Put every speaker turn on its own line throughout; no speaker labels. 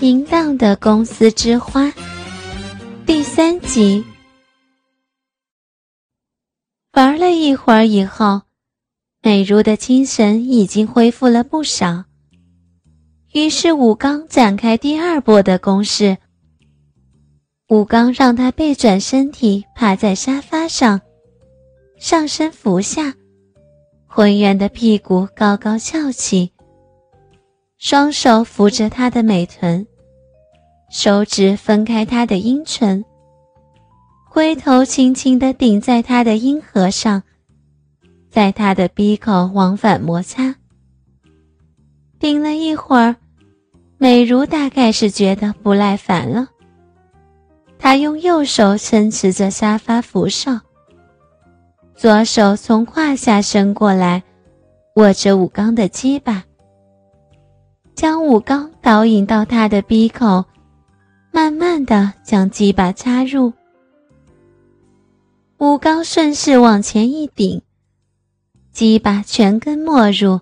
淫荡的公司之花第三集。玩了一会儿以后，美如的精神已经恢复了不少。于是武刚展开第二波的攻势。武刚让他背转身体，趴在沙发上，上身俯下，浑圆的屁股高高翘起。双手扶着她的美臀，手指分开她的阴唇，龟头轻轻地顶在她的阴核上，在她的鼻口往返摩擦。顶了一会儿，美如大概是觉得不耐烦了，她用右手撑持着沙发扶手，左手从胯下伸过来，握着武刚的鸡巴。将武刚导引到他的鼻口，慢慢的将鸡巴插入。武刚顺势往前一顶，鸡巴全根没入，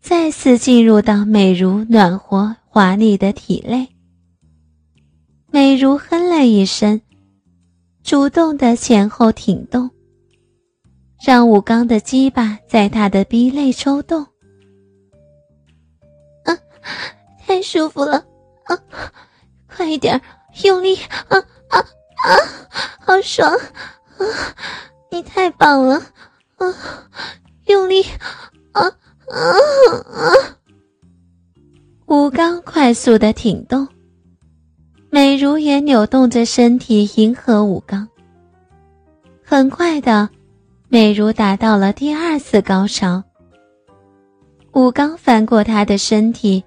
再次进入到美如暖和华丽的体内。美如哼了一声，主动的前后挺动，让武刚的鸡巴在他的逼内抽动。太舒服了，啊，快一点，用力，啊啊啊，好爽，啊，你太棒了，啊，用力，啊啊啊！武刚快速的挺动，美如也扭动着身体迎合武刚。很快的，美如达到了第二次高潮。武刚翻过她的身体。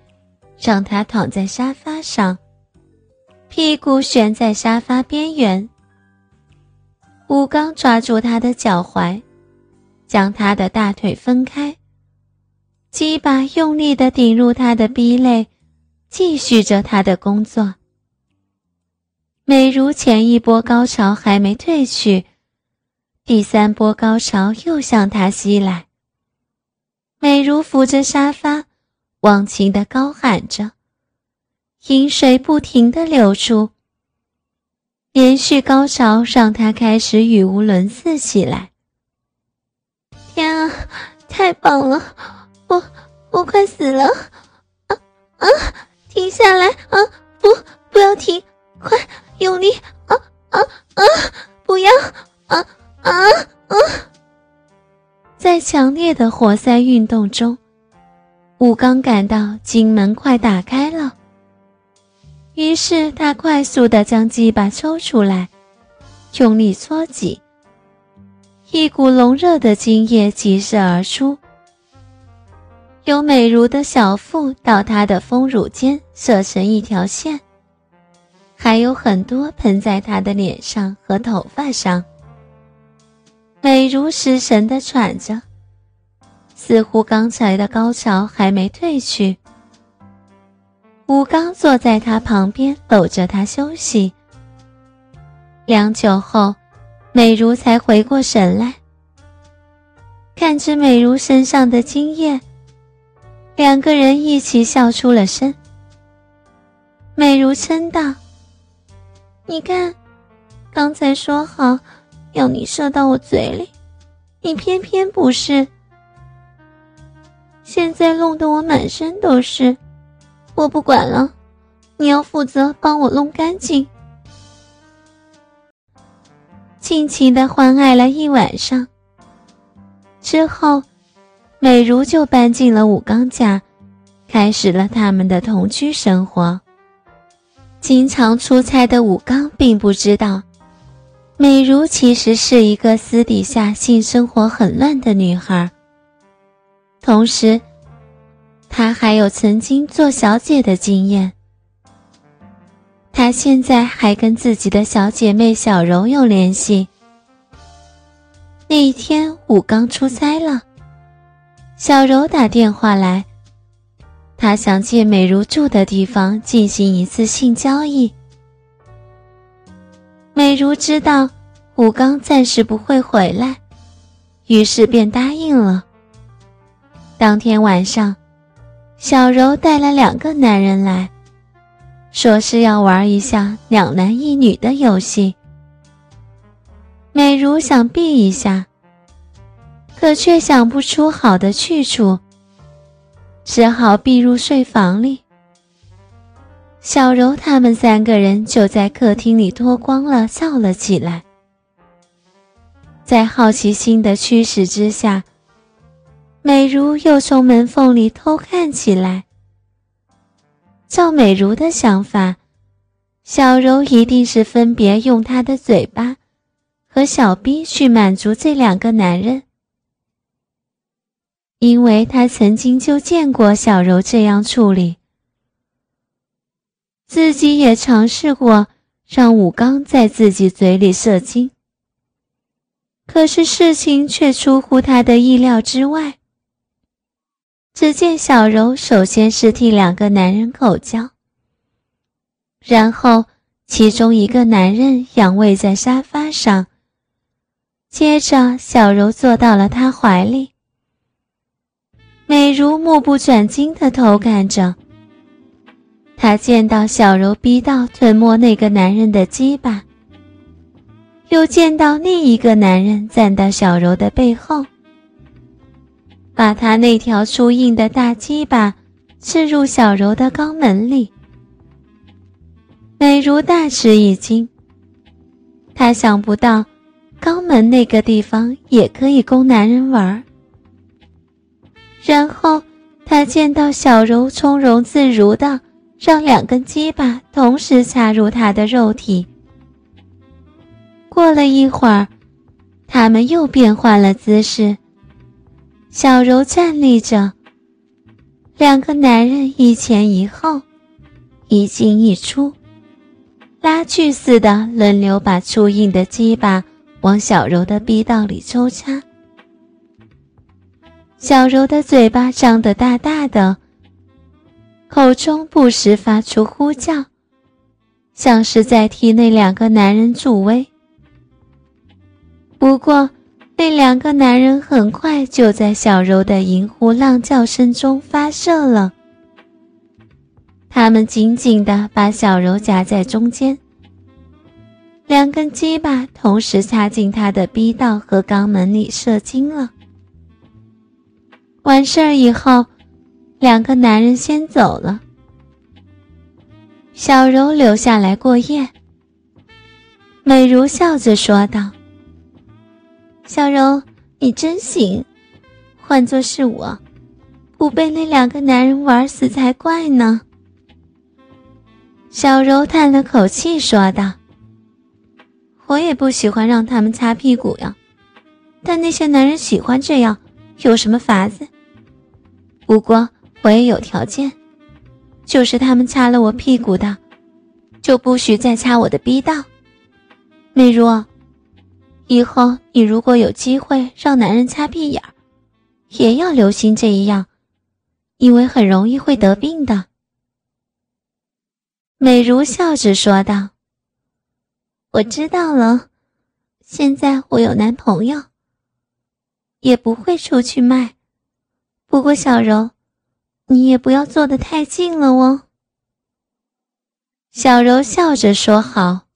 让他躺在沙发上，屁股悬在沙发边缘。武刚抓住他的脚踝，将他的大腿分开，鸡巴用力的顶入他的逼内，继续着他的工作。美如前一波高潮还没退去，第三波高潮又向他袭来。美如扶着沙发。忘情的高喊着，饮水不停的流出。连续高潮让他开始语无伦次起来。天啊，太棒了！我我快死了！啊啊，停下来！啊不，不要停！快用力！啊啊啊！不要！啊啊啊！在强烈的活塞运动中。武刚感到金门快打开了，于是他快速的将鸡巴抽出来，用力搓挤，一股浓热的精液急射而出，由美如的小腹到她的丰乳间射成一条线，还有很多喷在她的脸上和头发上。美如失神的喘着。似乎刚才的高潮还没退去。吴刚坐在他旁边，搂着他休息。良久后，美如才回过神来，看着美如身上的精液，两个人一起笑出了声。美如嗔道：“你看，刚才说好要你射到我嘴里，你偏偏不是。”现在弄得我满身都是，我不管了，你要负责帮我弄干净。尽情的欢爱了一晚上之后，美如就搬进了武刚家，开始了他们的同居生活。经常出差的武刚并不知道，美如其实是一个私底下性生活很乱的女孩。同时，他还有曾经做小姐的经验。他现在还跟自己的小姐妹小柔有联系。那一天，武刚出差了，小柔打电话来，他想借美如住的地方进行一次性交易。美如知道武刚暂时不会回来，于是便答应了。当天晚上，小柔带了两个男人来，说是要玩一下两男一女的游戏。美如想避一下，可却想不出好的去处，只好避入睡房里。小柔他们三个人就在客厅里脱光了，笑了起来。在好奇心的驱使之下，美如又从门缝里偷看起来。照美如的想法，小柔一定是分别用她的嘴巴和小逼去满足这两个男人，因为她曾经就见过小柔这样处理，自己也尝试过让武刚在自己嘴里射精。可是事情却出乎他的意料之外。只见小柔首先是替两个男人口交，然后其中一个男人仰卧在沙发上，接着小柔坐到了他怀里。美如目不转睛地偷看着，他见到小柔逼到吞没那个男人的鸡巴。又见到另一个男人站到小柔的背后，把他那条粗硬的大鸡巴刺入小柔的肛门里。美如大吃一惊，她想不到肛门那个地方也可以供男人玩。然后她见到小柔从容自如的让两根鸡巴同时插入她的肉体。过了一会儿，他们又变换了姿势。小柔站立着，两个男人一前一后，一进一出，拉锯似的轮流把粗硬的鸡巴往小柔的逼道里抽插。小柔的嘴巴张得大大的，口中不时发出呼叫，像是在替那两个男人助威。不过，那两个男人很快就在小柔的银呼浪叫声中发射了。他们紧紧地把小柔夹在中间，两根鸡巴同时插进她的逼道和肛门里射精了。完事儿以后，两个男人先走了，小柔留下来过夜。美如笑着说道。小柔，你真行，换做是我，不被那两个男人玩死才怪呢。小柔叹了口气说道：“我也不喜欢让他们擦屁股呀，但那些男人喜欢这样，有什么法子？不过我也有条件，就是他们擦了我屁股的，就不许再擦我的逼道。美如。”以后你如果有机会让男人擦屁眼儿，也要留心这一样，因为很容易会得病的。”美如笑着说道。“我知道了，现在我有男朋友，也不会出去卖。不过小柔，你也不要坐得太近了哦。”小柔笑着说：“好。”